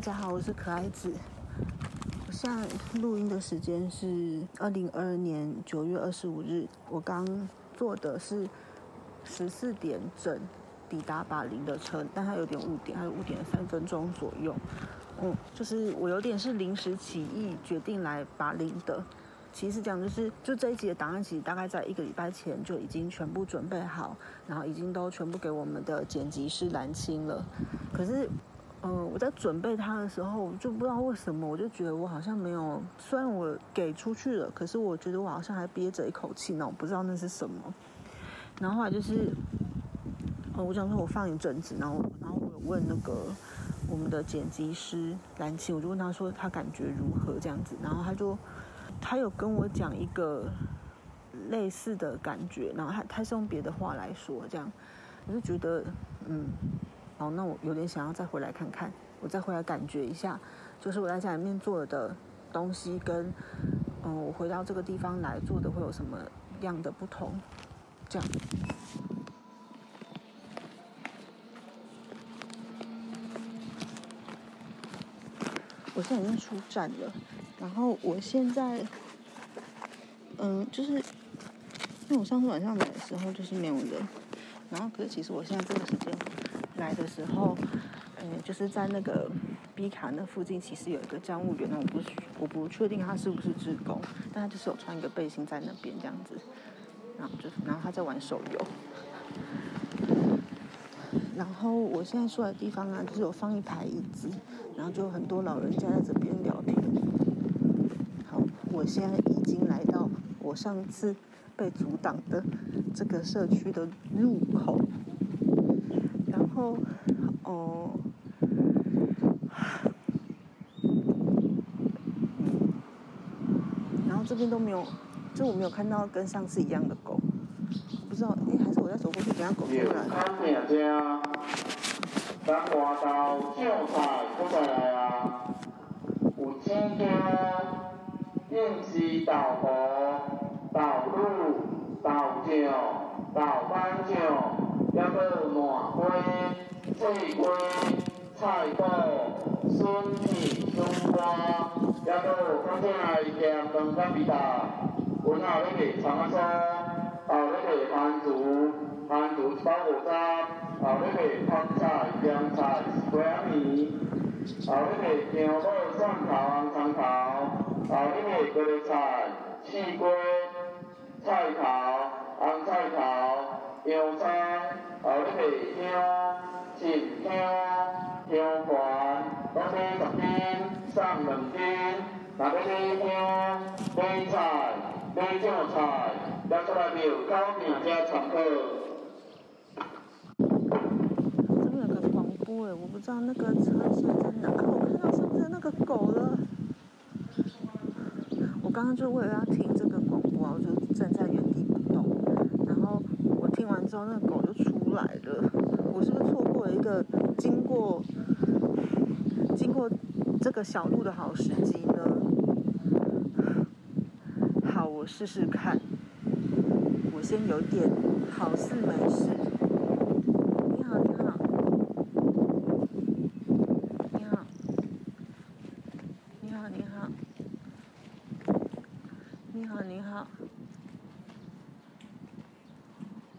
大家好，我是可爱子。我现在录音的时间是二零二二年九月二十五日。我刚坐的是十四点整抵达巴林的车，但它有点误点，还有误点三分钟左右。嗯，就是我有点是临时起意决定来巴林的。其实讲就是，就这一集的档案，其实大概在一个礼拜前就已经全部准备好，然后已经都全部给我们的剪辑师蓝青了。可是，嗯，我在准备它的时候，就不知道为什么，我就觉得我好像没有，虽然我给出去了，可是我觉得我好像还憋着一口气呢，我不知道那是什么。然后后来就是，哦，我想说我放一阵子，然后，然后我有问那个我们的剪辑师蓝清，我就问他说他感觉如何这样子，然后他就。他有跟我讲一个类似的感觉，然后他他是用别的话来说，这样我就觉得，嗯，好，那我有点想要再回来看看，我再回来感觉一下，就是我在家里面做的东西跟，嗯，我回到这个地方来做的会有什么样的不同，这样。我现在已经出站了。然后我现在，嗯，就是因为我上次晚上来的时候就是没有人，然后可是其实我现在这个时间来的时候，嗯，就是在那个 B 卡那附近，其实有一个站务员，那我不我不确定他是不是职工，但他就是有穿一个背心在那边这样子，然后就然后他在玩手游，然后我现在坐的地方啊，就是有放一排椅子，然后就很多老人家在这边聊天。好我现在已经来到我上次被阻挡的这个社区的入口，后哦，然后这边都没有，就我没有看到跟上次一样的狗，不知道哎，还是我再走过去，等下狗出来。咱外头种菜出来啊，有青椒。应是豆腐、豆乳、豆酱、豆瓣酱，还佫满鸡、脆鸡、菜脯、笋片、笋干，还佫反正来咸汤甲味道。阮后咧卖葱仔酥，后咧卖番薯，番薯一包五十，后咧卖泡菜、凉菜、鸡仔面。后咧卖姜母、蒜头、红葱头，后咧卖高丽菜、四瓜、菜头、芹香、香环，搁买十斤送两斤，若要买香、买菜、买酱菜，拿出来庙口名家参考。对，我不知道那个车现在哪。我看到上次那个狗了。我刚刚就为了要听这个广播，我就站在原地不动。然后我听完之后，那个狗就出来了。我是不是错过了一个经过经过这个小路的好时机呢？好，我试试看。我先有点好事没事。你好，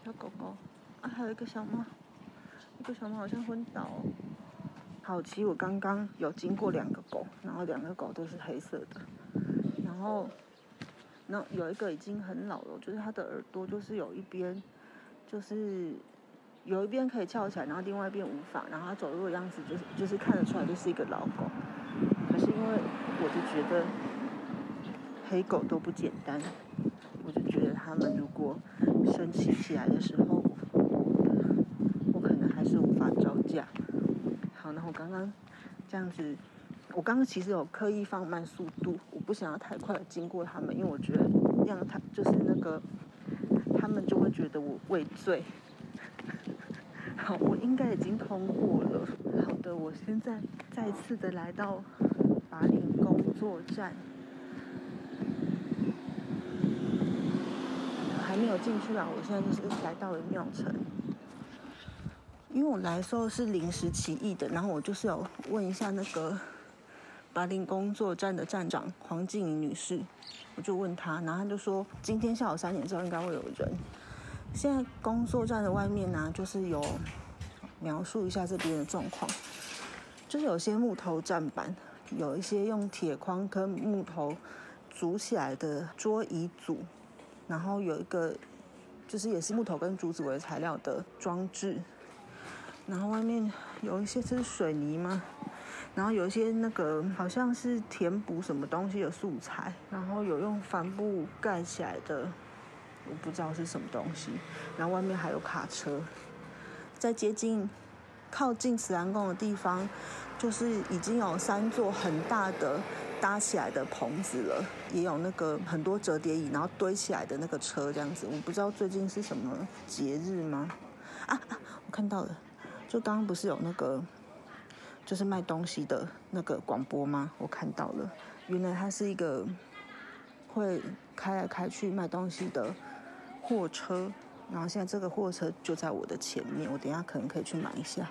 小狗狗啊，还有一个小猫，个小猫好像昏倒。好奇，我刚刚有经过两个狗，然后两个狗都是黑色的，然后那有一个已经很老了，就是它的耳朵就是有一边就是有一边可以翘起来，然后另外一边无法，然后它走路的样子就是就是看得出来就是一个老狗。可是因为我就觉得。黑狗都不简单，我就觉得他们如果生气起来的时候，我可能还是无法招架。好，那刚刚这样子，我刚刚其实有刻意放慢速度，我不想要太快的经过他们，因为我觉得让他就是那个他们就会觉得我畏罪。好，我应该已经通过了。好的，我现在再次的来到法岭工作站。还没有进去啊！我现在就是来到了庙城，因为我来的时候是临时起意的，然后我就是有问一下那个巴林工作站的站长黄静怡女士，我就问她，然后她就说今天下午三点之后应该会有人。现在工作站的外面呢，就是有描述一下这边的状况，就是有些木头站板，有一些用铁框跟木头组起来的桌椅组，然后有一个就是也是木头跟竹子为材料的装置，然后外面有一些是水泥吗？然后有一些那个好像是填补什么东西的素材，然后有用帆布盖起来的，我不知道是什么东西。然后外面还有卡车，在接近靠近慈安宫的地方，就是已经有三座很大的搭起来的棚子了，也有那个很多折叠椅，然后堆起来的那个车这样子。我不知道最近是什么节日吗？啊啊，我看到了，就刚刚不是有那个。就是卖东西的那个广播吗？我看到了，原来它是一个会开来开去卖东西的货车，然后现在这个货车就在我的前面，我等下可能可以去买一下。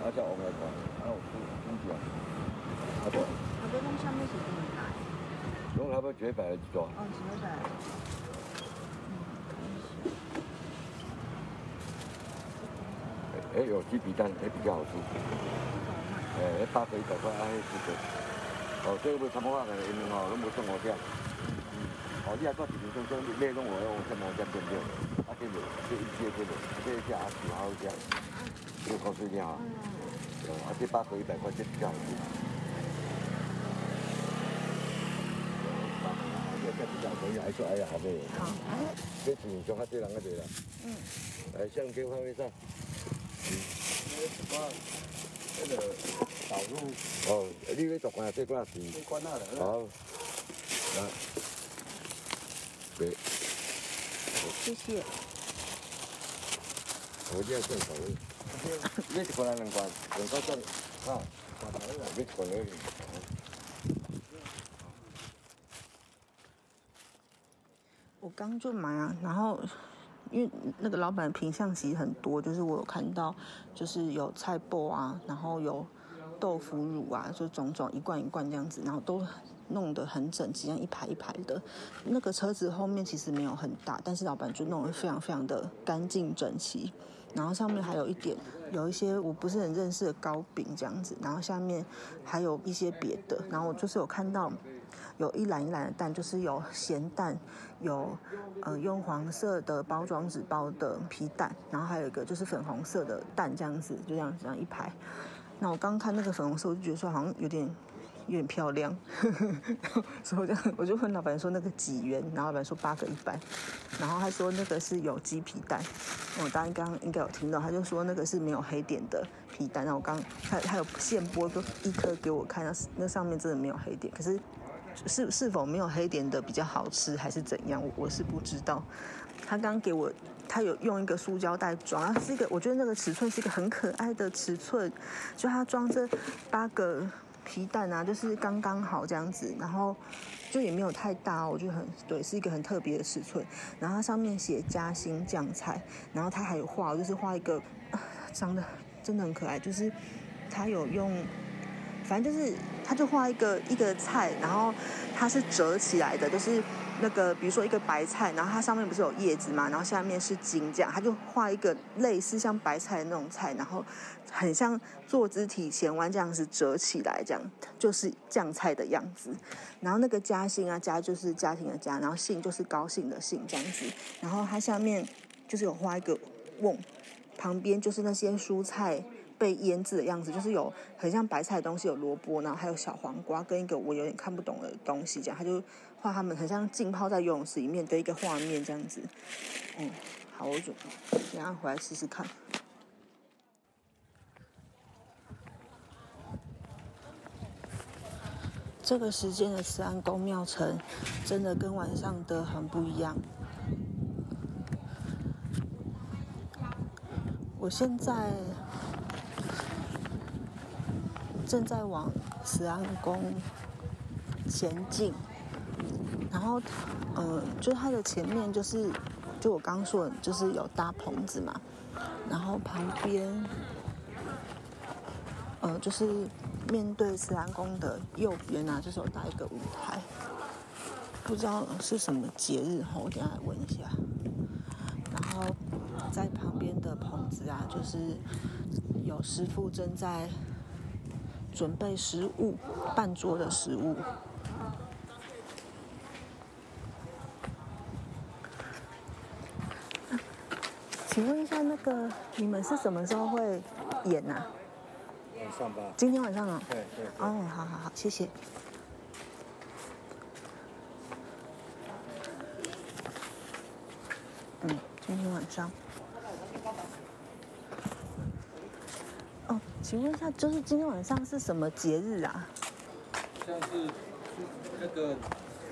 啊，叫王来看，啊有出出奖，啊不。啊不，讲什么是第一台？讲他要绝版的一段。哦，绝版。哎，有鸡皮蛋，哎比较好吃。哎，八块一百块，哎是的。哦，这个不参谋下来，因为吼，拢无送我这。哦，你还做几分钟，钟你弄我用什么这对不对？啊，这个这一节这个，这一下挺好这样，就高水点啊。啊，这八盒一百块钱比较好吃。这这比较可以，还说哎呀，好美。好。这钱上较多人个多啦。嗯。来，相机放位上。嗯。那个导入。哦，你要做关这关是？关那了。好。来。对。谢谢。我这样算少你是过来两关，两关算啊，关来了，你过来。我刚就买啊，然后因为那个老板品相其实很多，就是我有看到，就是有菜脯啊，然后有豆腐乳啊，就种种一罐一罐这样子，然后都弄得很整齐，像一排一排的。那个车子后面其实没有很大，但是老板就弄得非常非常的干净整齐。然后上面还有一点，有一些我不是很认识的糕饼这样子，然后下面还有一些别的，然后我就是有看到有一篮一篮的蛋，就是有咸蛋，有呃用黄色的包装纸包的皮蛋，然后还有一个就是粉红色的蛋这样子，就这样这样一排。那我刚看那个粉红色，我就觉得说好像有点。有点漂亮，所以我就 我就问老板说那个几元，然后老板说八个一百，然后他说那个是有机皮蛋，我当然刚刚应该有听到，他就说那个是没有黑点的皮蛋，然后我刚他他有现剥个一颗给我看，那那上面真的没有黑点，可是是是否没有黑点的比较好吃还是怎样，我我是不知道。他刚给我他有用一个塑胶袋装，是一个我觉得那个尺寸是一个很可爱的尺寸，就他装这八个。皮蛋啊，就是刚刚好这样子，然后就也没有太大，我觉得很对，是一个很特别的尺寸。然后它上面写嘉兴酱菜，然后它还有画，就是画一个长得真的很可爱，就是它有用，反正就是它就画一个一个菜，然后它是折起来的，就是。那个，比如说一个白菜，然后它上面不是有叶子嘛，然后下面是茎，这样，他就画一个类似像白菜的那种菜，然后很像坐姿体前弯这样子折起来，这样就是酱菜的样子。然后那个嘉兴啊，家就是家庭的家，然后兴就是高兴的兴这样子。然后它下面就是有画一个瓮，旁边就是那些蔬菜。被腌制的样子，就是有很像白菜的东西，有萝卜，然后还有小黄瓜，跟一个我有点看不懂的东西，这样他就画他们很像浸泡在游泳池里面的一个画面，这样子。嗯，好，我准备等下回来试试看。这个时间的慈安宫庙城，真的跟晚上的很不一样。我现在。正在往慈安宫前进，然后，呃，就它的前面就是，就我刚说的，就是有搭棚子嘛，然后旁边，呃，就是面对慈安宫的右边啊，就是有搭一个舞台，不知道是什么节日哈，我等下来问一下。然后在旁边的棚子啊，就是有师傅正在。准备食物，半桌的食物。请问一下，那个你们是什么时候会演呐？晚上吧。今天晚上啊？对对。哦，好好好，谢谢。嗯，今天晚上。哦请问一下，就是今天晚上是什么节日啊？像是那个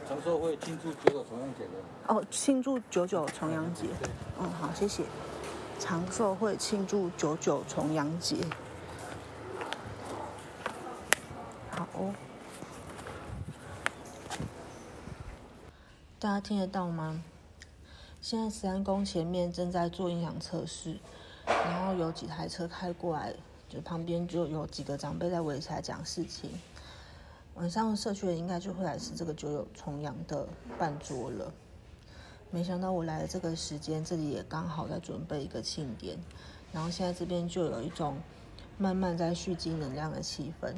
长寿会庆祝九九重阳节的。哦，庆祝九九重阳节。嗯，好，谢谢。长寿会庆祝九九重阳节。好哦。大家听得到吗？现在十三宫前面正在做音响测试，然后有几台车开过来。就旁边就有几个长辈在围起来讲事情。晚上社区人应该就会来吃这个九九重阳的半桌了。没想到我来的这个时间，这里也刚好在准备一个庆典，然后现在这边就有一种慢慢在蓄积能量的气氛。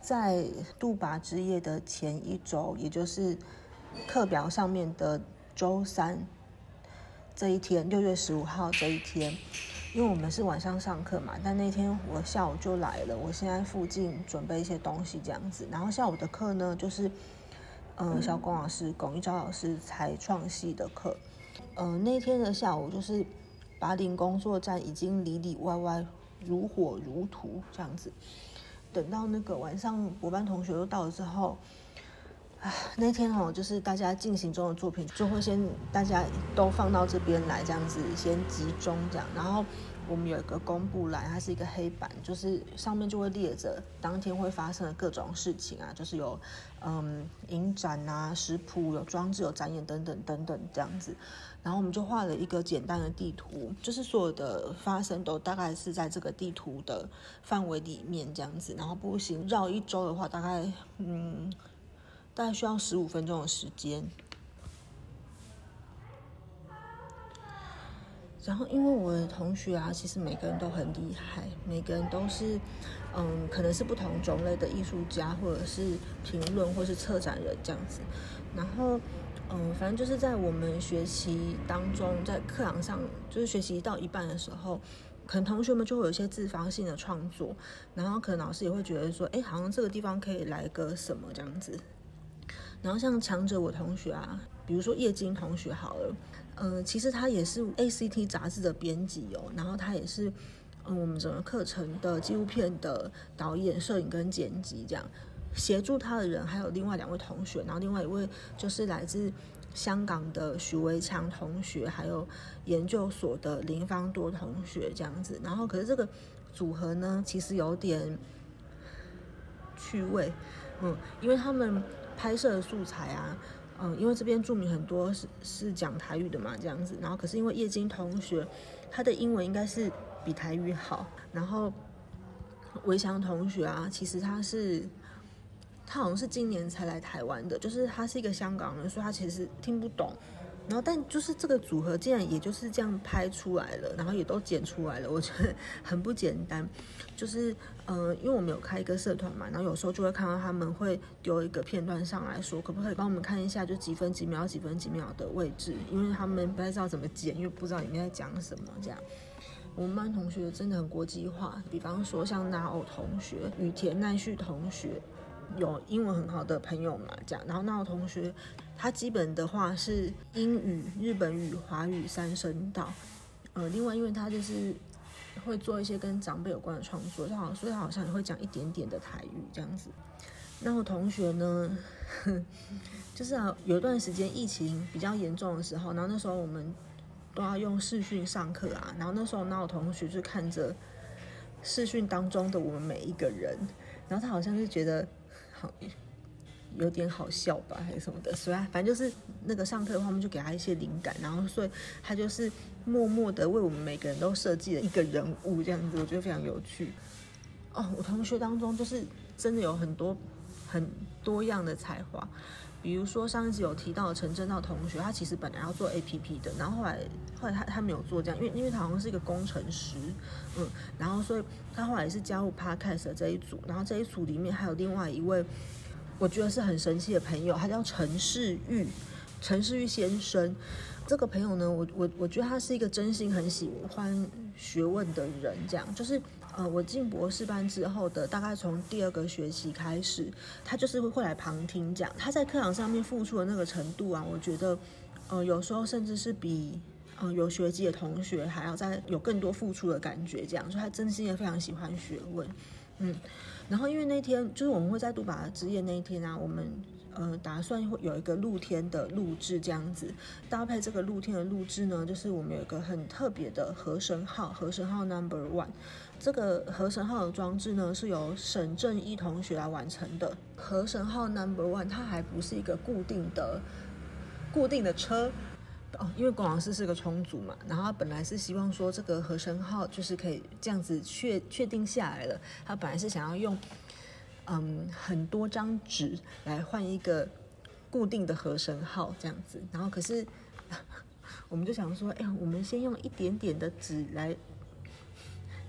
在杜拔之夜的前一周，也就是课表上面的周三这一天，六月十五号这一天。因为我们是晚上上课嘛，但那天我下午就来了。我现在附近准备一些东西这样子，然后下午的课呢，就是，嗯，小龚老师、龚一昭老师才创系的课。嗯，那天的下午就是拔林工作站已经里里外外如火如荼这样子。等到那个晚上，我班同学都到了之后。那天哦，就是大家进行中的作品，就会先大家都放到这边来，这样子先集中这样。然后我们有一个公布栏，它是一个黑板，就是上面就会列着当天会发生的各种事情啊，就是有嗯影展啊、食谱、有装置、有展演等等等等这样子。然后我们就画了一个简单的地图，就是所有的发生都大概是在这个地图的范围里面这样子。然后步行绕一周的话，大概嗯。大概需要十五分钟的时间，然后因为我的同学啊，其实每个人都很厉害，每个人都是，嗯，可能是不同种类的艺术家，或者是评论，或是策展人这样子。然后，嗯，反正就是在我们学习当中，在课堂上，就是学习到一半的时候，可能同学们就会有一些自发性的创作，然后可能老师也会觉得说，哎，好像这个地方可以来个什么这样子。然后像强者我同学啊，比如说叶金同学好了，呃，其实他也是 ACT 杂志的编辑哦，然后他也是嗯我们整个课程的纪录片的导演、摄影跟剪辑这样，协助他的人还有另外两位同学，然后另外一位就是来自香港的许维强同学，还有研究所的林方多同学这样子，然后可是这个组合呢，其实有点趣味，嗯，因为他们。拍摄的素材啊，嗯，因为这边著名很多是是讲台语的嘛，这样子。然后可是因为叶金同学他的英文应该是比台语好，然后维翔同学啊，其实他是他好像是今年才来台湾的，就是他是一个香港人，所以他其实听不懂。然后，但就是这个组合竟然也就是这样拍出来了，然后也都剪出来了，我觉得 很不简单。就是，呃，因为我们有开一个社团嘛，然后有时候就会看到他们会丢一个片段上来说，可不可以帮我们看一下，就几分几秒、几分几秒的位置，因为他们不太知道怎么剪，因为不知道里面在讲什么这样。我们班同学真的很国际化，比方说像拿偶同学、羽田奈绪同学，有英文很好的朋友嘛，这样。然后那偶同学。他基本的话是英语、日本语、华语三声道，呃，另外因为他就是会做一些跟长辈有关的创作，他好像，所以他好像也会讲一点点的台语这样子。那我同学呢，就是啊，有一段时间疫情比较严重的时候，然后那时候我们都要用视讯上课啊，然后那时候那我同学就看着视讯当中的我们每一个人，然后他好像是觉得好有点好笑吧，还是什么的，所以反正就是那个上课的话，我们就给他一些灵感，然后所以他就是默默的为我们每个人都设计了一个人物这样子，我觉得非常有趣。哦，我同学当中就是真的有很多很多样的才华。比如说上一集有提到陈正道同学，他其实本来要做 A P P 的，然后后来后来他他没有做这样，因为因为他好像是一个工程师，嗯，然后所以他后来是加入 Podcast 这一组，然后这一组里面还有另外一位，我觉得是很神奇的朋友，他叫陈世玉，陈世玉先生。这个朋友呢，我我我觉得他是一个真心很喜欢学问的人，这样就是。呃，我进博士班之后的大概从第二个学期开始，他就是会会来旁听讲。他在课堂上面付出的那个程度啊，我觉得，呃，有时候甚至是比嗯有学籍的同学还要再有更多付出的感觉。这样，所以他真心的非常喜欢学问，嗯。然后因为那天就是我们会在杜巴之夜那一天啊，我们。呃，打算会有一个露天的录制这样子，搭配这个露天的录制呢，就是我们有一个很特别的河神号，河神号 Number One。这个河神号的装置呢，是由沈正一同学来完成的。河神号 Number One 它还不是一个固定的固定的车哦，因为龚老师是个重组嘛，然后他本来是希望说这个和神号就是可以这样子确确定下来了，他本来是想要用。嗯，很多张纸来换一个固定的和声号这样子，然后可是 我们就想说，哎，我们先用一点点的纸来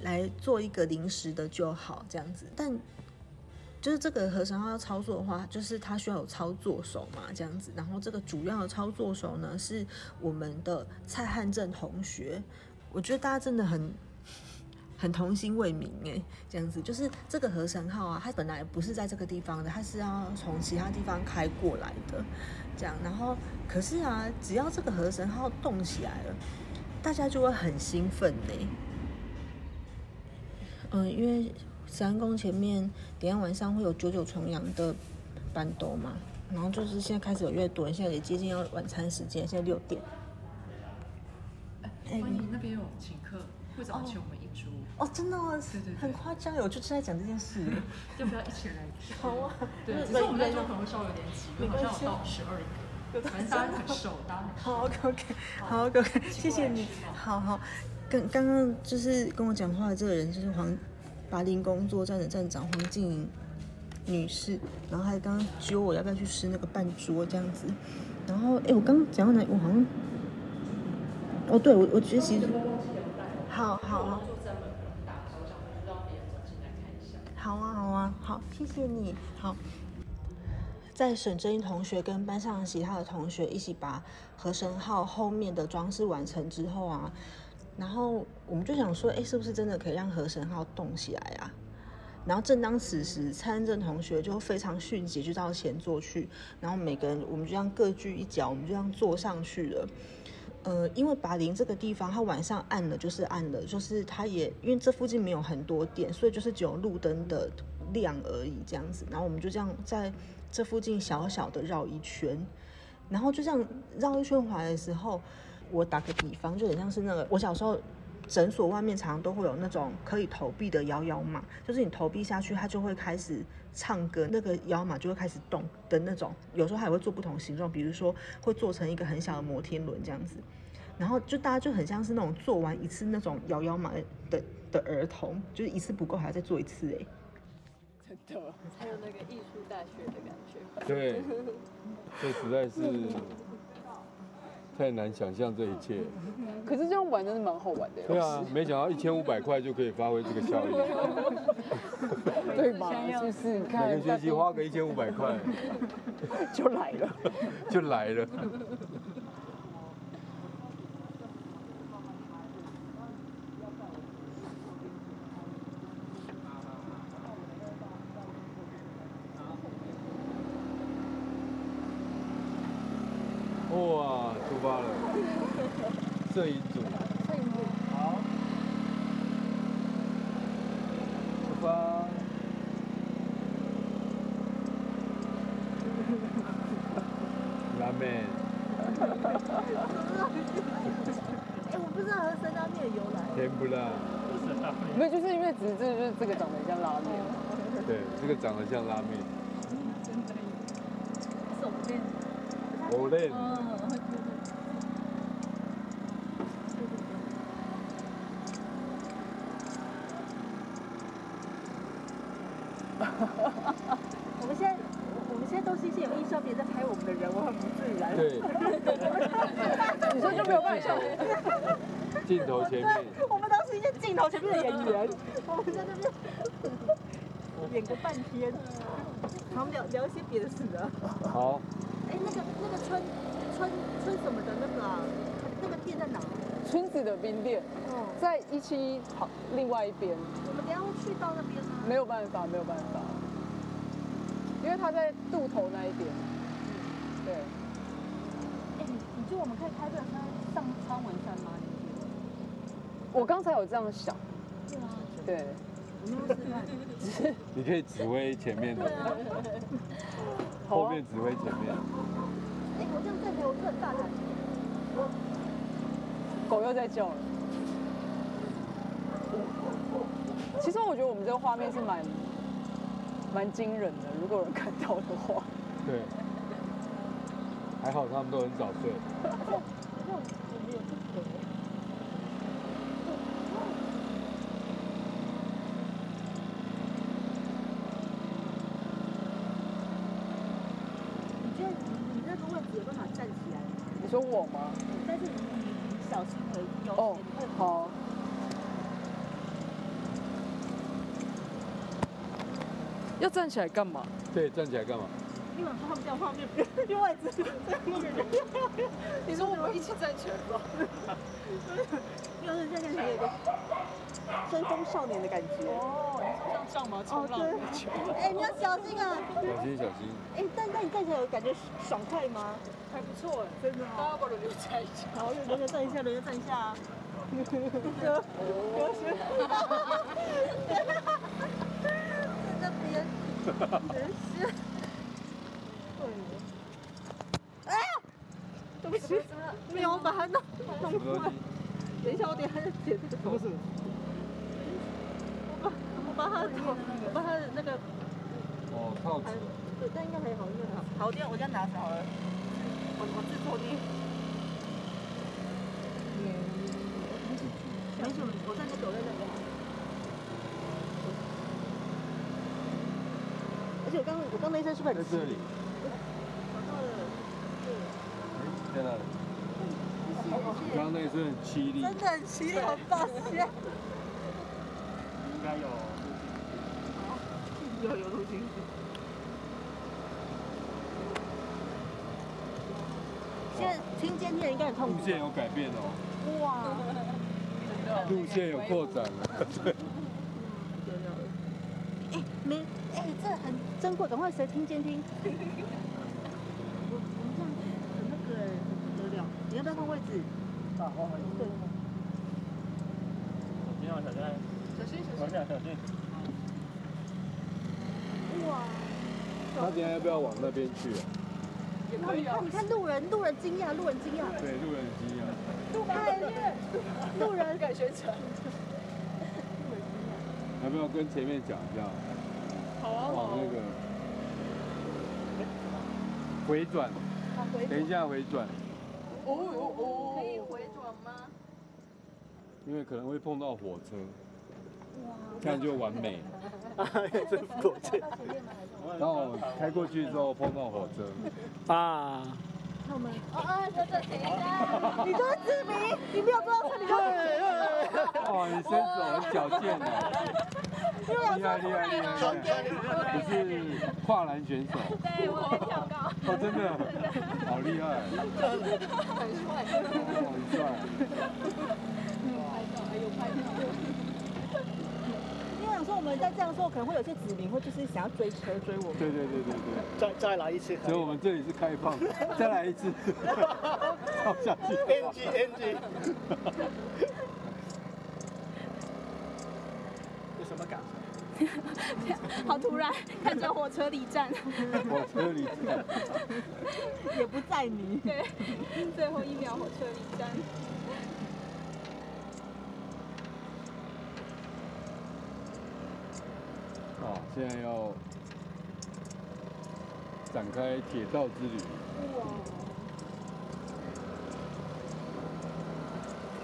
来做一个临时的就好这样子。但就是这个和声号要操作的话，就是它需要有操作手嘛这样子。然后这个主要的操作手呢是我们的蔡汉正同学，我觉得大家真的很。很童心未泯哎，这样子就是这个河神号啊，它本来不是在这个地方的，它是要从其他地方开过来的，这样。然后可是啊，只要这个河神号动起来了，大家就会很兴奋呢。嗯，因为三宫前面等下晚上会有九九重阳的班斗嘛，然后就是现在开始有越多人，现在也接近要晚餐时间，现在六点。欢迎那边有请客，会早请我们一桌。哦，真的哦，很夸张我就正在讲这件事。要不要一起来？好啊。对，只是我们那桌可能会稍微有点挤，好像有到十二个，反正大家很熟，大家很 好，OK 好 OK，谢谢你。好好，刚刚刚就是跟我讲话的这个人就是黄巴林工作站的站长黄静莹女士，然后还刚刚揪我要不要去吃那个半桌这样子，然后哎，我刚刚讲到哪？我好像哦，对我我觉得其实好好好。好啊，好啊，好，谢谢你。好，在沈真英同学跟班上其他的同学一起把和神号后面的装饰完成之后啊，然后我们就想说，哎，是不是真的可以让和神号动起来啊？然后正当此时，蔡恩正同学就非常迅捷就到前座去，然后每个人我们就这样各据一角，我们就这样坐上去了。呃，因为拔林这个地方，它晚上暗了就是暗了，就是它也因为这附近没有很多店，所以就是只有路灯的亮而已这样子。然后我们就这样在这附近小小的绕一圈，然后就这样绕一圈回来的时候，我打个比方，就很像是那个我小时候诊所外面常常都会有那种可以投币的摇摇马，就是你投币下去，它就会开始唱歌，那个摇马就会开始动的那种。有时候还会做不同形状，比如说会做成一个很小的摩天轮这样子。然后就大家就很像是那种做完一次那种摇摇马的的儿童，就是一次不够还要再做一次哎。真的，还有那个艺术大学的感觉。对，这实在是太难想象这一切。可是这样玩真的蛮好玩的。对啊，没想到一千五百块就可以发挥这个效益。对吧？就是看每个学期花个一千五百块 就来了，就来了。哇，出发了！摄影组，摄影组，好，出发。拉面。哎，我不知道和三拉面的由来。甜不辣。没有，就是因为只是就是这个长得很像拉面。对，这个长得像拉面。手链。手链。我们现在，我们现在都是一些有意识，别人在拍我们的人，我很不自然。对。你说就没有办法。镜头前面。我们都是一些镜头前面的演员，我们在那边演个半天，然后聊聊一些别的事的。好。哎，那个那个村村村什么的那个啊，那个店在哪？村子的冰店。哦。在一期好另外一边。我们等下会去到那边吗？没有办法，没有办法，因为他在渡头那一边。对。哎，你你就我们可以开这车上川文山吗？我刚才有这样想。对啊。对。你可以指挥前面的。后面指挥前面。哎，我这样站起来，我很大胆。狗又在叫了。其实我觉得我们这个画面是蛮蛮惊人的，如果有人看到的话。对。还好他们都很早睡。你觉得你那个位置有办法站起来吗？你说我吗？但是你你小心可以有。哦，好。要站起来干嘛？对，站起来干嘛？因为他们这样画面，另外只在那个人。你说我们一起站起来吧。因为现在有一个追风少年的感觉。哦，你像上马冲浪球。哎，你要小心啊！小心小心。哎，但但你站起来有感觉爽快吗？还不错哎，真的。大家把轮流站一下。好，轮流站一下，轮流站一下啊。哦。在那边。人是。哎呀！对不起，没有把它弄。弄坏。等一下，我等下再剪这个头。我把我把它头，我把它那个。哦，套子。对，但应该还好，应该还好。好，我这样我这样拿着好了。我我自撮的。没事，我站在走在那边。而且我刚我刚那一声是不是很？在这里。找到了。对。在那里。刚刚那一声很凄厉。真的很凄厉，很抱歉。应该有。有有录进去。现在听监听应该很痛苦。路线有改变哦。哇。路线有扩展了。对。哎，没，哎，这很珍贵，赶快谁听监听。我我们这样很那个，不得了。你要不要换位置？啊，好，好。对。小心啊，小心！小心，小心！小心！哇！他今天要不要往那边去啊？也可以啊。你看路人，路人惊讶，路人惊讶。对，路人惊讶。路人，路人改宣传。要不要跟前面讲一下？好啊。往那个回转，等一下回转。哦哦哦！可以回转吗？因为可能会碰到火车。哇！这样就完美。然后开过去之后碰到火车。啊！那我们哦哦，等等，停一下！你就是知名，你没有坐到车，你就。哇，你身手很矫健啊！厉害厉害厉害！你是跨栏选手。对，我很跳高。哦，真的，好厉害。很帅。哦，很帅。拍照，还有拍照。因为想说我们在这样说，可能会有些子民会就是想要追车追我们。对对对对对。再再来一次。所以我们这里是开放，再来一次。跳下去。NG NG。好突然，看着火车离站。火车离站，也不在你。对，最后一秒火车离站。好，现在要展开铁道之旅。哇，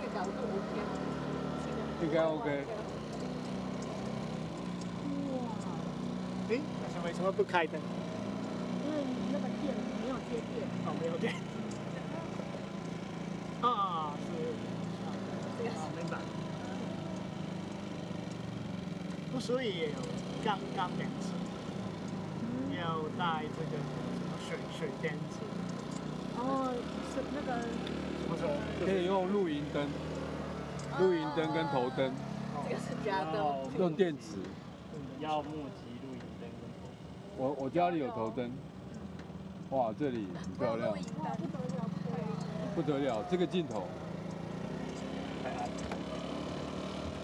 这角度 OK，OK。为什么不开灯？因为那个电没有接电。哦，没有电。啊，是。啊，明白。不，所以也有钢钢电池，要带这个什么水水电池。哦，是那个不是，可以用露营灯，露营灯跟头灯，这个是假的。用电池。要募集露营灯跟头我我家里有头灯，哇，这里很漂亮，不得了，这个镜头。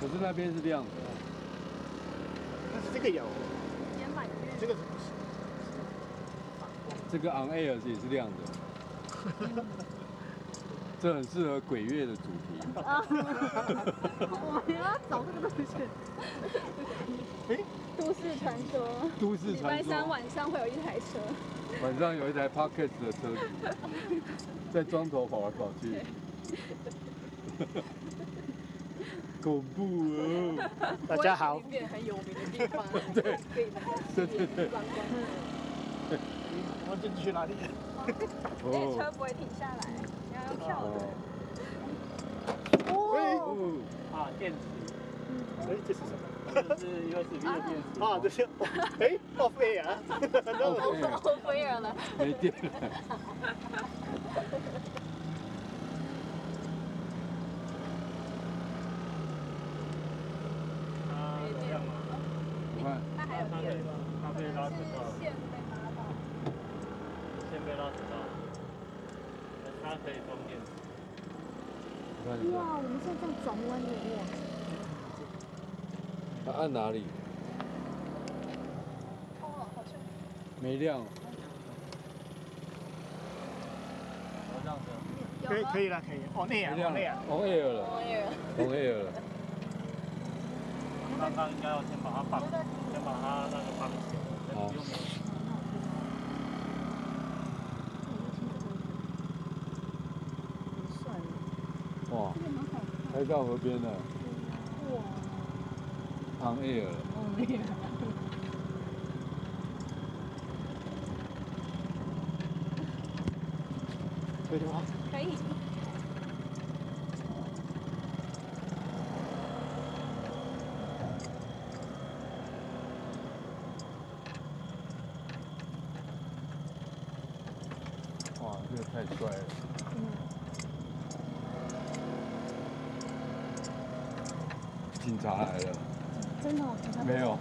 可是那边是亮的，但是这个有，这个是不是？这个 on air 也是亮的，这很适合鬼月的主题。啊，我要找这个东西。哎，都市传说。都市传礼拜三，晚上会有一台车。晚上有一台 Pocket 的车子，在庄头跑来跑去，恐怖哦！大家好，变很有名的地方，对可以那个对对对观光。我们这去哪里？哎，哦车不会停下来，你要用跳的。哎，哦，啊，电池。哎，这是什么？这是 USB 的电池。啊，这是，哎，报废啊！哦欧菲尔了。没电了。啊，这样吗？我看它还有电。它被拉扯到，线被拉到。线被拉扯到，它可以装电哇，我们现在在转弯耶！按哪里？哦，好像。没亮。这样子。可以可以了，可以。哦，那样，那样。，on air 了，on air 了。刚刚应该要先把它绑，先把它那个绑起来。好用算了。哇，这个蛮好看。开到河边了哇。，on air 了。哦，没有。可以吗？可以。哇，这个太帅了。警察来了。真的哦，警察没有。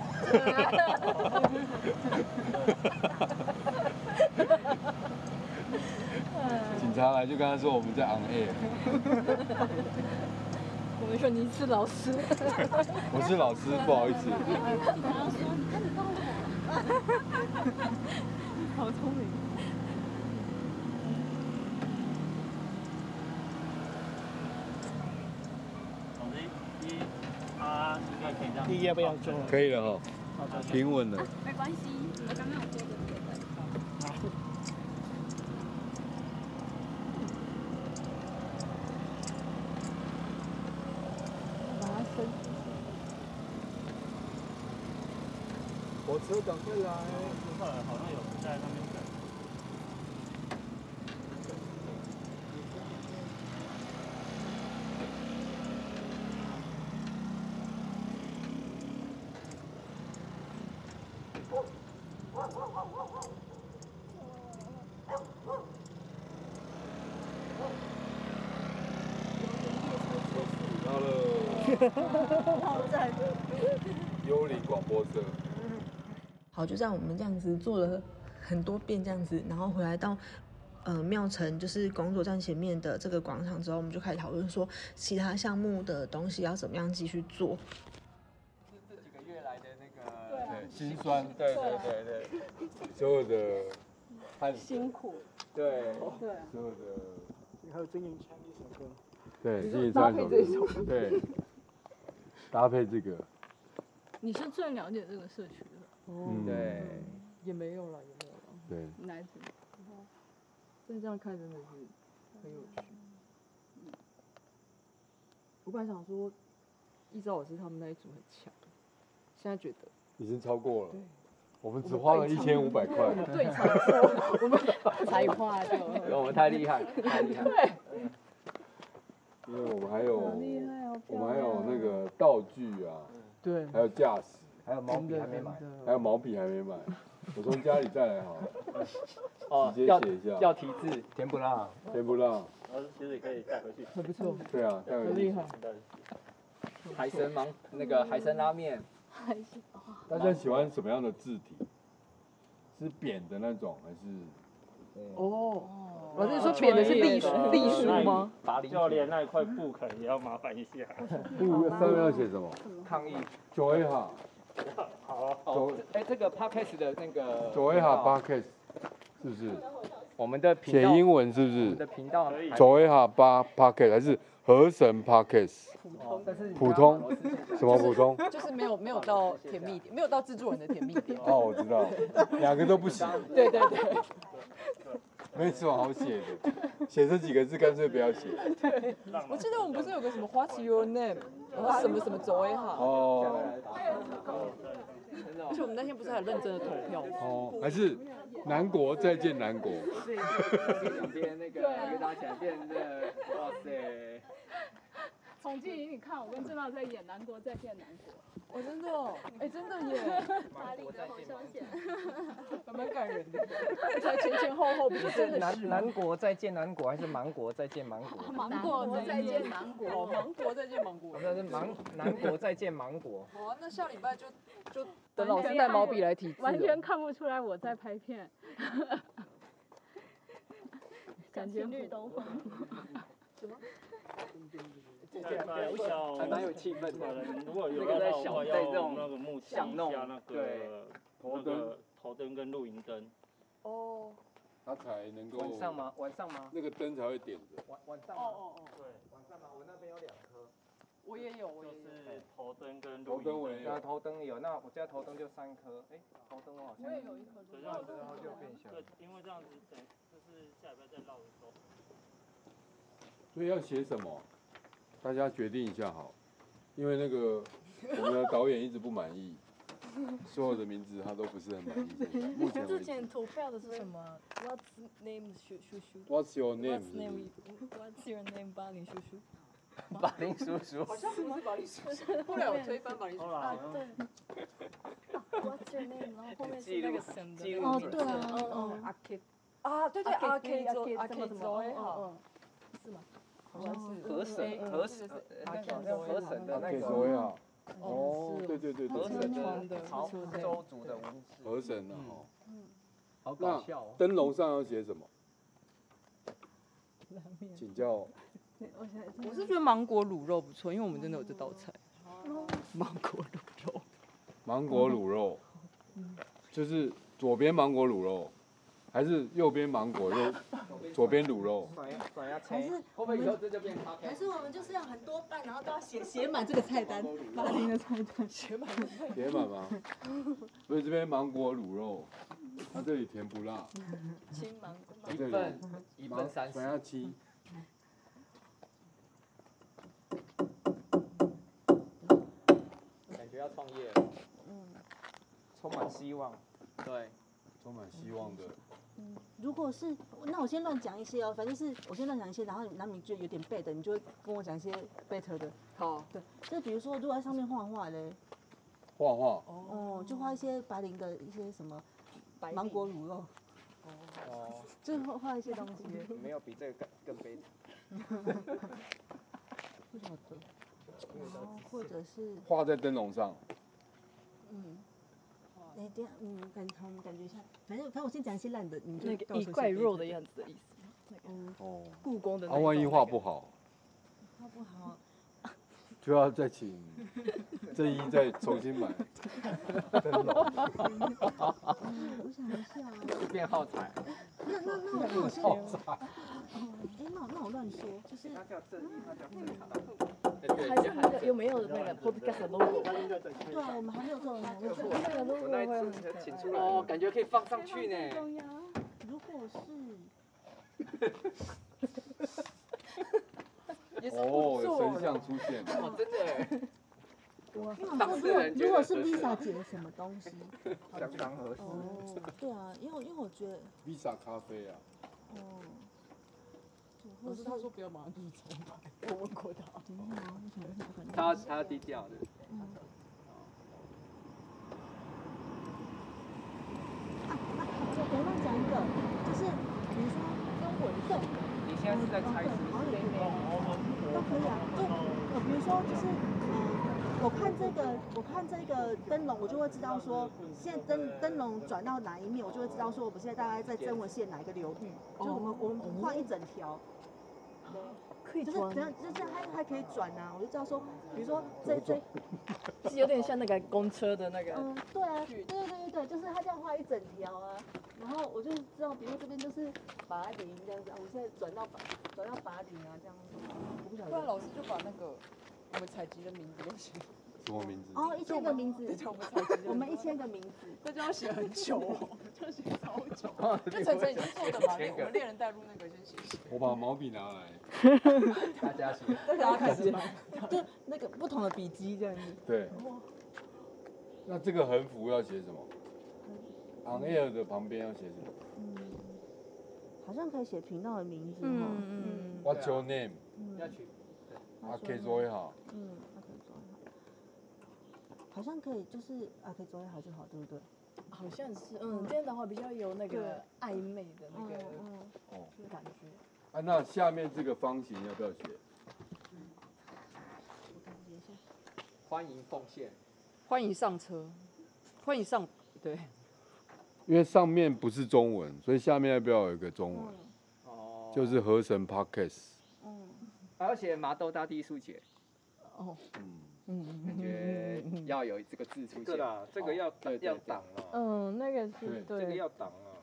警察来就跟他说我们在 on air，我们说你是老师，我是老师，不好意思。然后说，你看你帮我。好聪明。总之一，它应该可以这样。第一要不要做？可以了哈，平稳了。没关系，我刚刚有做过别的。把它伸出去。火车赶快来！后来好像有人在那边等。到了。好赞。幽灵广播车。好，就这样，我们这样子做了很多遍这样子，然后回来到呃庙城，就是工作站前面的这个广场之后，我们就开始讨论说其他项目的东西要怎么样继续做。这几个月来的那个对辛酸，对对对对，所有的汗辛苦。对对。所有的还有曾颖唱一首歌。对，你说自己唱一首搭配这一首歌，对，搭配这个，你是最了解这个社区的。哦，对也没有了，也没有了。对，哪一组？但这样看真的是很有趣。我本来想说，一招老师他们那一组很强，现在觉得已经超过了对。我们只花了一千五百块我。们对我们才华就我们太厉害，太厉害。对，因为我们还有，厉害哦我们还有那个道具啊，对，还有驾驶，还有毛笔还没买。还有毛笔还没买，我从家里带来好了，哦，直接要写一下要题字，甜不辣。甜不辣。然后其实也可以带回去。很不错，对啊，带回去很厉害。海参芒那个海参拉面，大家喜欢什么样的字体？是扁的那种还是？哦，老师说扁的是隶书隶书吗？教练那一块布可能也要麻烦一下。布上面要写什么？抗议。九 A 哈，好，哦，哎，这个 podcast 的那个九 A 哈 b a k e s 是不是？我们的频道，写英文是不我们是的？频道九 A 哈八 p a k e s 还是河神 p a k e s 哦但是普通什么普通？就是没有没有到甜蜜点，没有到制作人的甜蜜点。哦，我知道，两个都不行，对对对，没什么好写的，写这几个字干脆不要写。我记得我们不是有个什么 What's your name，然后什么什么走也好，哦。而且我们那天不是很认真的投票。吗？哦，还是南国再见南国。两边那个约打起来变成哇塞，从静怡，你看我跟郑茂在演《南国再见南国哦，真的哦，哎，真的耶，》，巴黎的黄修贤。还蛮感人的，才前前后后不是真的南南国再见南国还是芒果再见芒果？芒果再见芒果。哦，芒果再见芒果那。是芒南国再见芒果。好啊，那下礼拜就就等老师带毛笔来提字完全。看不出来我在拍片，感觉绿豆风。小小还蛮有气氛的。如果有那个在小的话，要在这种那个木箱弄那对个那个头灯跟露营灯。哦，它才能够晚上吗？晚上吗？那个灯才会点着。晚晚上吗？哦哦哦，对，晚上吗？我那边有两颗。我也有，我也有。是头灯跟头露营灯。灯我也有那头灯有，那我家头灯就三颗。哎，头灯我好像我也有一颗这样子然后就变小。对，因为这样子等就是下礼拜再绕的时候。所以要写什么？大家决定一下好，因为那个我们的导演一直不满意，所有的名字他都不是很满意。目前为止。之前投票的是什么？What's name 叔叔叔 What's your name？？What's name What's your name 巴林叔叔？巴林叔叔。好像不是法律叔叔，后来我推翻法律叔叔。啊，对。What's your name？然后后面是那个神的记录那个记录对啊，嗯嗯阿 K 啊，对对阿 K 阿走 K 阿什 K 么什么走也嗯好，嗯是吗？好像是河神河神阿那 K 个好像河神的那可以个。哦哦，对对对对河神对，的潮州族的文字。河神的。哦好搞那笑哦。灯笼上要写什么？请教我是觉得芒果卤肉不错，因为我们真的有这道菜。芒果卤肉，芒果卤肉，就是左边芒果卤肉，还是右边芒果肉，左边卤肉？还是会不会以后这就变还是我们就是要很多半，然后都要写写满这个菜单，巴黎的菜单写满。写满吗？所以这边芒果卤肉，它这里甜不辣，青芒一份一份三十。转下七，感觉要创业了。嗯。充满希望。对。充满希望的。如果是，那我先乱讲一些哦，反正是我先乱讲一些，然后你那你就有点背的，你就会跟我讲一些 better 的。好，对，就比如说，如果在上面画画嘞，画画，哦，就画一些白灵的一些什么芒果乳肉，哦。就是画画一些东西。没有比这个更更悲惨。不晓得。然后或者是，画在灯笼上。嗯，哎，等一下，嗯，感好，我们感觉一下，反正反正我先讲一些烂的，你就那告诉我个一块肉的样子的意思。嗯，哦。故宫的那啊，万一画不好，画不好，就要再请正一再重新买灯笼。我想一下哦，就变耗材。那那那我那我先，哦，哎，那我那我乱说，就是他叫正义，他叫正义。还是那个有没有那个 podcast 的 logo？对啊，我们还没有做那个 logo。那个 logo 我那一会很请出来哦，感觉可以放上去呢。如果是 哦，有神像出现，哦，真的。我当事如果人如果是 Visa 姐什么东西？相当合适。哦，对啊，因为因为我觉得 Visa 咖啡啊，哦，可是他说不要马上就是重来，我问过他。他要他要低调的。嗯。啊啊，我我乱讲一个，就是比如说跟。你现在是在猜是不是？都可以啊，就呃，比如说就是我看这个，我看这个灯笼，我就会知道说，现在灯灯笼转到哪一面，我就会知道说，我们现在大概在增文县哪一个流域，就我们我们画一整条。可以就是转这样，就这样，它还可以转啊！我就知道说，比如说这这，是有点像那个公车的那个。嗯，对啊，对对对对，就是它这样画一整条啊，然后我就知道，比如说这边就是拔顶这样子，啊，我现在转到拔转到拔顶啊这样子，我不晓得。不然老师就把那个我们采集的名字都写。什么名字？哦，一千个名字，我们一千个名字，这就要写很久哦，就要写超久。哦就晨晨已经做的嘛，我们猎人带路那个先写写。我把毛笔拿来。大家写。大家开始。就那个不同的笔记这样子。对。那这个横幅要写什么？On air 的旁边要写什么？嗯，好像可以写频道的名字嗯哈。嗯。What's your name？要取。阿 K 作业好。嗯，阿 K 作业好。好像可以，就是啊，可以做也好就好，对不对？好像是，嗯，这样的话比较有那个暧昧的那个哦感觉。啊，那下面这个方形要不要写？欢迎奉献。欢迎上车，欢迎上，对。因为上面不是中文，所以下面要不要有一个中文？哦。就是河神 Podcast。嗯。还要写麻豆大地术节。哦。嗯。嗯。感觉要有这个字出现。对啦，这个要要挡啊。嗯，那个是对。这个要挡啊。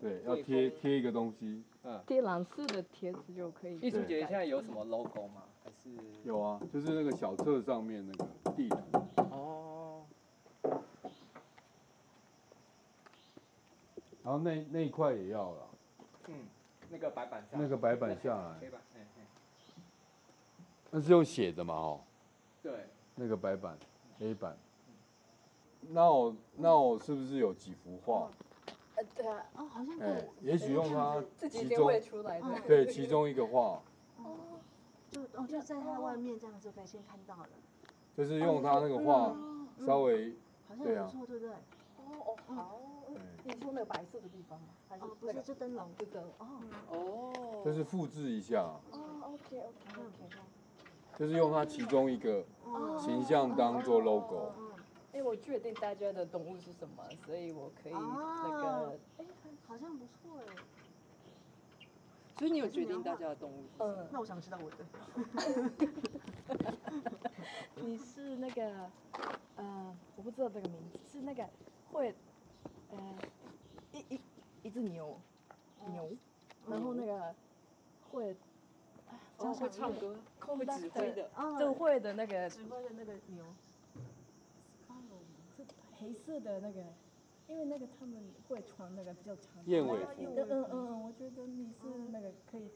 对，要贴贴一个东西。嗯。贴蓝色的贴纸就可以。艺术节现在有什么 logo 吗？还是？有啊，就是那个小册上面那个地图。哦。然后那那一块也要了。嗯，那个白板上。那个白板下来。黑板，哎哎。那是用写的嘛？哦。对。那个白板，黑板。那我那我是不是有几幅画？呃，对啊，哦，好像哎，也许用它自己其中会出来的。对其中一个画。哦，就哦就在它外面这样就可以先看到了。就是用它那个画稍微，好像对啊。不错，对不对？哦哦好。你说那个白色的地方吗？还是哦，不是，就灯笼这个哦。哦。就是复制一下。哦，OK OK OK。就是用它其中一个形象当做 logo。因为我确定大家的动物是什么，所以我可以那个。哎，好像不错哎。所以你有决定大家的动物？嗯，那我想知道我的。你是那个，呃，我不知道这个名字，是那个会，呃，一一一只牛，牛，然后那个会，哦，会唱歌，会指挥的，就会的那个指挥的那个牛，是黑色的那个，因为那个他们会穿那个比较长。燕尾服。嗯嗯嗯，我觉得你是那个可以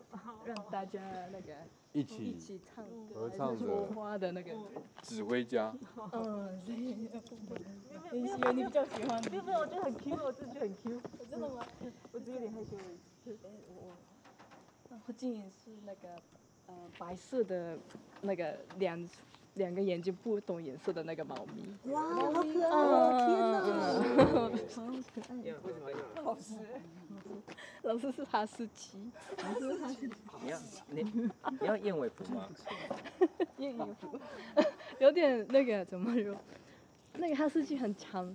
让大家那个一起一起唱歌合唱说花的那个指挥家。嗯，所以你比较喜欢，没有没有，我觉得很 Q，我自己很 Q。真的吗？我只有点害羞而已。我我附近是那个呃白色的那个两两个眼睛不同颜色的那个猫咪。哇，好可爱哦！天哪，好可爱。为什么有？老师，老师是哈士奇。老师是哈士奇。你要你你要燕尾服吗？燕尾服，有点那个怎么说？那个哈士奇很长，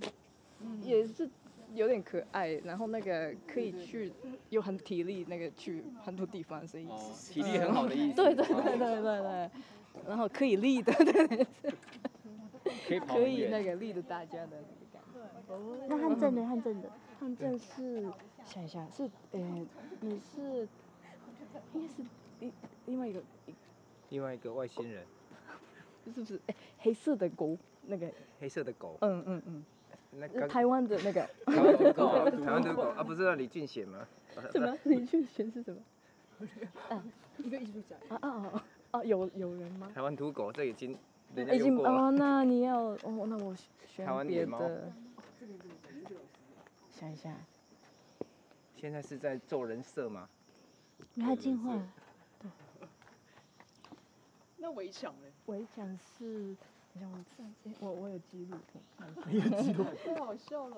也是有点可爱，然后那个可以去有很体力，那个去很多地方，所以、哦、体力很好的意思。对对对对对对，然后可以立的，对对可以可以那个立的大家的那个感觉。那汉正呢？汉正的？汉正是想一下是呃，你是应该是另另外一个另外一个外星人。是不是？哎，黑色的狗，那个黑色的狗，嗯嗯嗯，台湾的那个台湾土狗，台湾土狗啊，不是那李俊贤吗？什么？李俊贤是什么？啊，一个艺术家。啊啊啊啊！有有人吗？台湾土狗这已经人家已经。哦，那你要哦，那我选台湾别野猫的。想一下，现在是在做人设吗？你还进化？那围墙呢？围墙是，我我我有记录，我看你有记录太好笑了。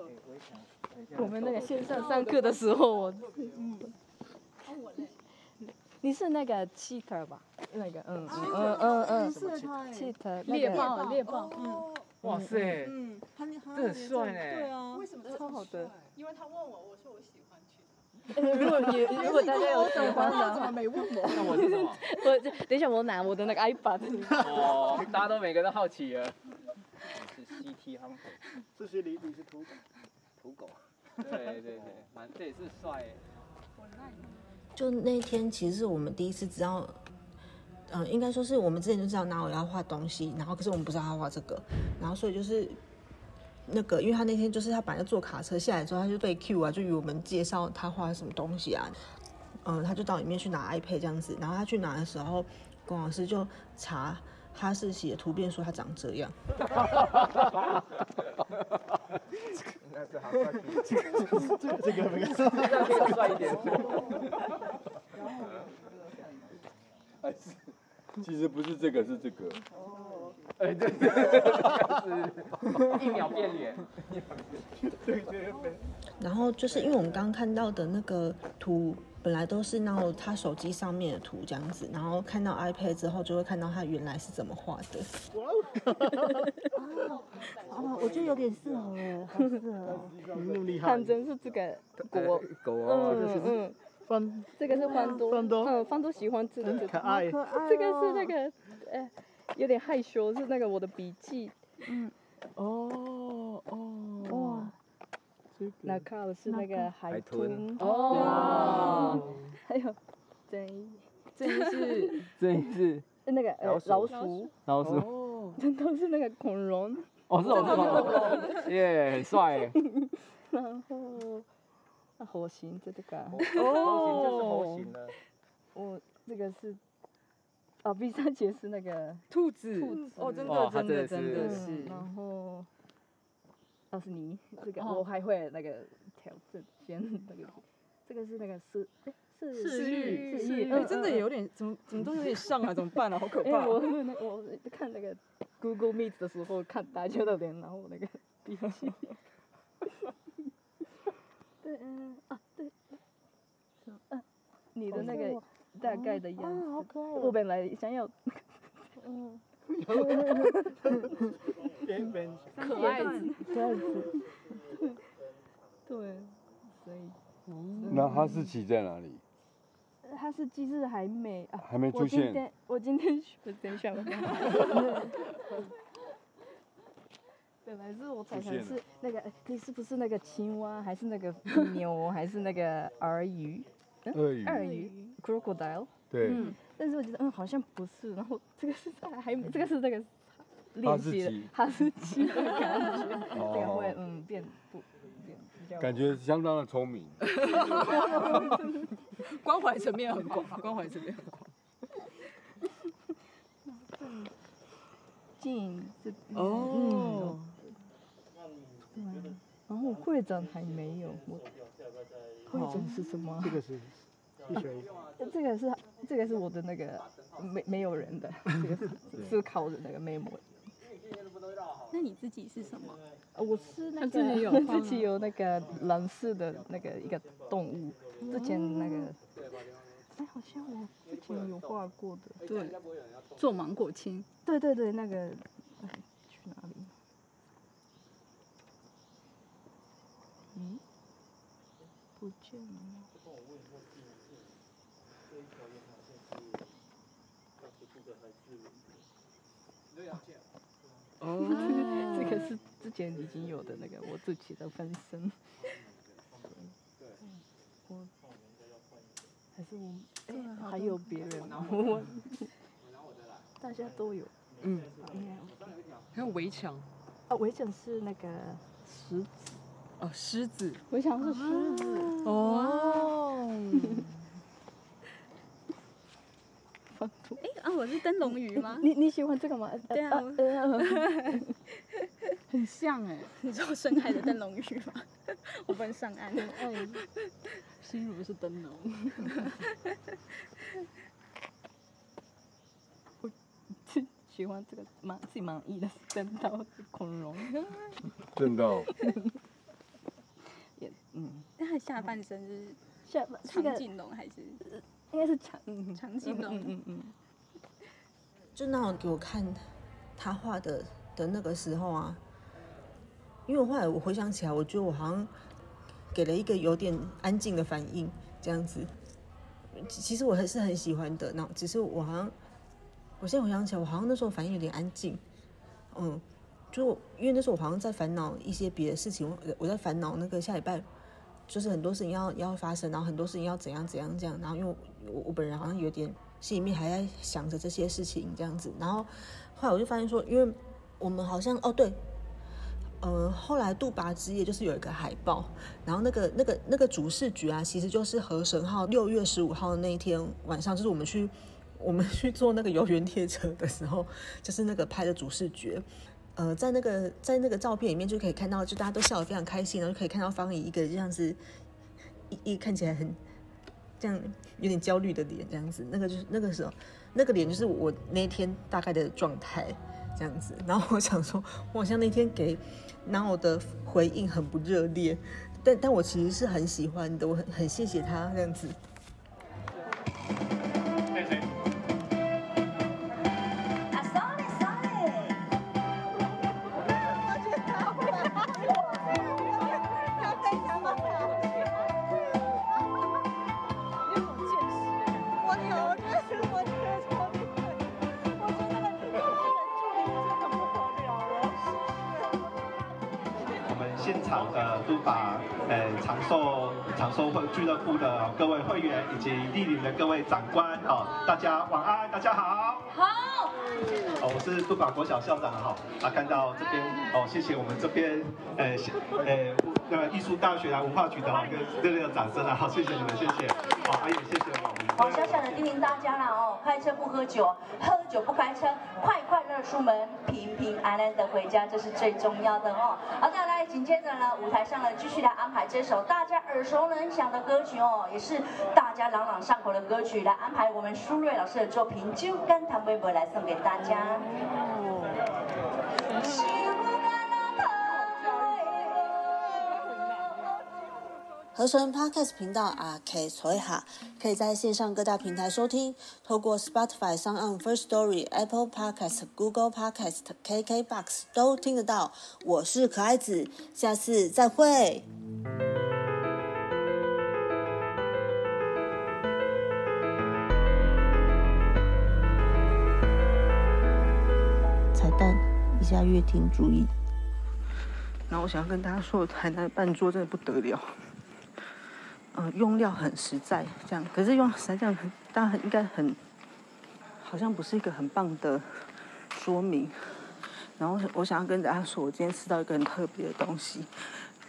我们那个线上上课的时候，我嗯。啊我嘞？你是那个 cheater 吧？那个，嗯嗯嗯嗯嗯，cheater 猎豹，猎豹，嗯。哇塞，嗯，他那他这很帅呢。对啊，为什么超好的？因为他问我，我说我喜。如果你如果大家有喜欢的，怎么没问我？那我是什么？我等一下我拿我的那个 iPad。哦，大家都每个都好奇了。是 CT Hunter，这些你你是土狗，土狗。对对对，蛮这也是帅。就那天，其实是我们第一次知道，嗯、应该说是我们之前就知道拿我要画东西，然后可是我们不知道他画这个，然后所以就是那个，因为他那天就是他本来坐卡车下来之后，他就被 Q 啊，就与我们介绍他画什么东西啊，嗯、他就到里面去拿 iPad 这样子，然后他去拿的时候，龚老师就查哈士奇的图片，说他长这样。这个这个这个，这样可以帅一点。还是其实不是这个，是这个。哎，对对对，是 一秒变脸。对对对。然后就是因为我们刚刚看到的那个图，本来都是那种他手机上面的图这样子，然后看到 iPad 之后，就会看到他原来是怎么画的。哦，我觉得有点适合哎，好适合。那么厉害。反正是这个狗，狗哦，嗯嗯，方这个是方多，方多嗯，方多喜欢这个，很可爱可爱哦这个是那个，呃，有点害羞，是那个我的笔记，嗯，哦哦，哇，那靠的是那个海海豚。豚，哦，还有。这一这一是 这一是那个呃老鼠。老鼠，老鼠。哦，这都是那个恐龙，哦，是我是我，耶，很帅。耶。然后啊火星这个。哦。火星就是火星了。我这个是。啊，毕莎姐是那个 兔子，兔子哦，真的真的真的是然后，倒是你这个哦我还会那个调整先那个，这个是那个是哎是是玉，是玉，哎，真的嗯有点怎么怎么都有点像啊，怎么办啊？好可怕。我那我看那个 Google Meet 的时候看大家的脸，然后那个笔记。对，嗯啊对，嗯，你的那个大概的样啊，好子，可爱我哦。本来想要，嗯，边边可爱子，可爱子，对，所以那哈士奇在哪里？哈士奇是还没啊，还没出我今现。天我今天我等一下，我本来是我猜想是那个，哎你是不是那个青蛙，还是那个牛，还是那个鳄鱼？嗯鳄鱼。鳄鱼，crocodile。对，嗯，但是我觉得嗯好像不是，然后这个是在还没，这个是这个练习的士奇。哈士奇的感觉，这会嗯变不变比较感觉相当的聪明。关怀层面很广，关怀层面很广。近这哦，嗯，对，然后会长还没有，我会长是什么啊？这个是这个是这个是我的那个没没有人的，这个是是靠着那个 memo。那你自己是什么？呃我是那个他自己有 画自己有那个蓝色的那个一个动物，之前那个，哎，好像我之前有画过的。对，做芒果青。对对对，那个哎去哪里？嗯，不见了。哦这个是之前已经有的那个我自己的分身。我还是我哎、还有别人吗？我大家都有。嗯，还有围墙。啊，围墙是那个石子。哦，狮子。我想是狮子。哦。哎啊，我是灯笼鱼吗？你你喜欢这个吗？对啊，很像哎。你说深海的灯笼鱼吗？我不能上岸。哎，心如是灯笼。我喜欢这个满自己满意的灯到恐龙。真的。也嗯。但他下半身是下长颈龙还是？应该是长长颈龙。嗯嗯嗯。就那种给我看他画的的那个时候啊，因为我后来我回想起来，我觉得我好像给了一个有点安静的反应，这样子。其实我还是很喜欢的，那只是我好像，我现在回想起来，我好像那时候反应有点安静。嗯，就因为那时候我好像在烦恼一些别的事情，我在烦恼那个下礼拜就是很多事情要要发生，然后很多事情要怎样怎样这样，然后因为我我本人好像有点。心里面还在想着这些事情，这样子，然后后来我就发现说，因为我们好像哦对，呃，后来杜拔之夜就是有一个海报，然后那个那个那个主视觉啊，其实就是河神号六月十五号的那一天晚上，就是我们去我们去坐那个游园列车的时候，就是那个拍的主视觉，呃，在那个在那个照片里面就可以看到，就大家都笑得非常开心，然后就可以看到方怡一个这样子，一一看起来很。这样有点焦虑的脸，这样子，那个就是那个时候，那个脸就是我那天大概的状态，这样子。然后我想说，我好像那天给男友的回应很不热烈，但但我其实是很喜欢的，我很很谢谢他这样子。各位会员以及莅临的各位长官，哦，大家晚安，大家好。好。哦，我是杜港国小校长，哈，啊，看到这边，哦，谢谢我们这边，呃，呃，那个艺术大学啊，文化局的一个热烈的掌声啊，好，谢谢你们，谢谢，好，还有谢谢我们。好，小小的叮咛大家了哦，开车不喝酒，喝酒不开车，快快乐出门，平平安安的回家，这是最重要的哦。好的，来，紧接着呢，舞台上呢，继续来安排这首大家耳熟能详的歌曲哦，也是大家朗朗上口的歌曲，来安排我们舒瑞老师的作品《酒干倘卖无》来送给大家。合成 Podcast 频道啊，可以搜一下，可以在线上各大平台收听，透过 Spotify、s o n First Story、Apple Podcast、Google Podcast、KKBox 都听得到。我是可爱子，下次再会。彩蛋，一下乐听注意。然后我想要跟大家说，台南半桌真的不得了。嗯，用料很实在，这样。可是用实在这样，大家应该很，好像不是一个很棒的说明。然后我想要跟大家说，我今天吃到一个很特别的东西，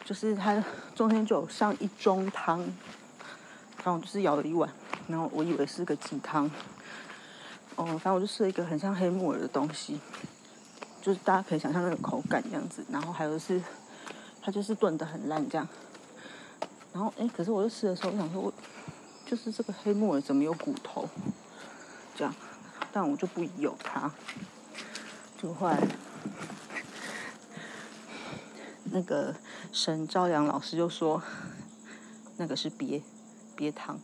就是它中间就有上一盅汤，然后我就是舀了一碗，然后我以为是个鸡汤。哦，反正我就吃了一个很像黑木耳的东西，就是大家可以想象那个口感样子。然后还有是，它就是炖的很烂这样。然后，哎，可是我就吃的时候，我想说，我就是这个黑木耳怎么有骨头？这样，但我就不有它。就后来，那个沈朝阳老师就说，那个是鳖鳖汤。